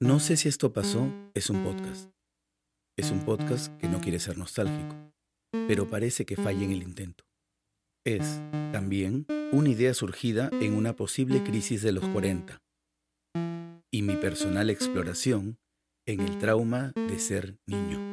No sé si esto pasó es un podcast. Es un podcast que no quiere ser nostálgico, pero parece que falla en el intento. Es, también, una idea surgida en una posible crisis de los 40 y mi personal exploración en el trauma de ser niño.